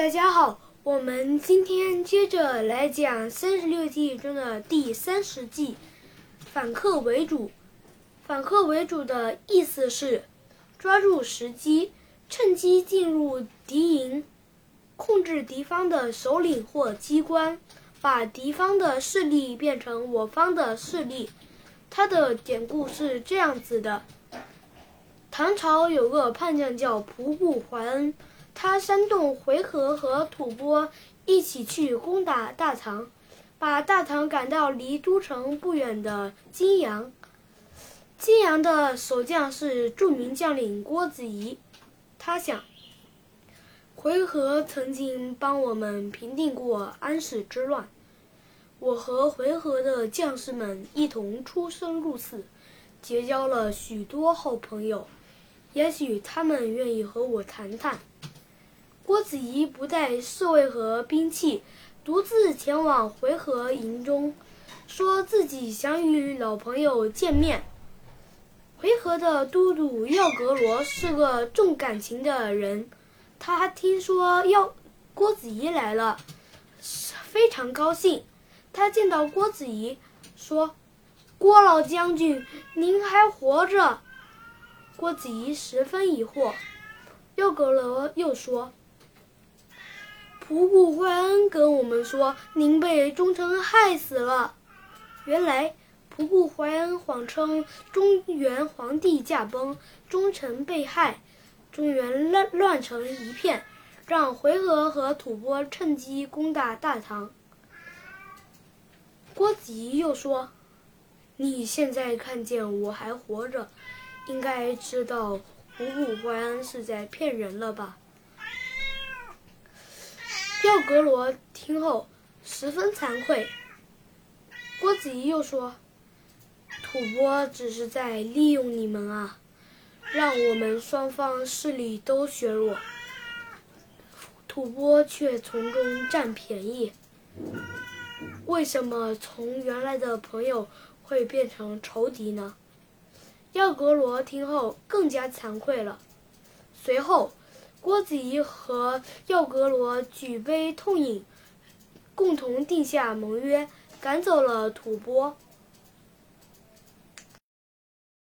大家好，我们今天接着来讲三十六计中的第三十计“反客为主”。反客为主的意思是抓住时机，趁机进入敌营，控制敌方的首领或机关，把敌方的势力变成我方的势力。它的典故是这样子的：唐朝有个叛将叫仆固怀恩。他煽动回纥和吐蕃一起去攻打大唐，把大唐赶到离都城不远的金阳。金阳的守将是著名将领郭子仪。他想，回纥曾经帮我们平定过安史之乱，我和回纥的将士们一同出生入死，结交了许多好朋友，也许他们愿意和我谈谈。郭子仪不带侍卫和兵器，独自前往回纥营中，说自己想与老朋友见面。回纥的都督耀格罗是个重感情的人，他听说耀郭子仪来了，非常高兴。他见到郭子仪，说：“郭老将军，您还活着？”郭子仪十分疑惑。耀格罗又说。仆固怀恩跟我们说，您被忠臣害死了。原来，仆固怀恩谎称中原皇帝驾崩，忠臣被害，中原乱乱成一片，让回纥和吐蕃趁机攻打大唐。郭子仪又说：“你现在看见我还活着，应该知道仆固怀恩是在骗人了吧？”耀格罗听后十分惭愧。郭子仪又说：“吐蕃只是在利用你们啊，让我们双方势力都削弱，吐蕃却从中占便宜。为什么从原来的朋友会变成仇敌呢？”耀格罗听后更加惭愧了。随后。郭子仪和耀格罗举杯痛饮，共同定下盟约，赶走了吐蕃。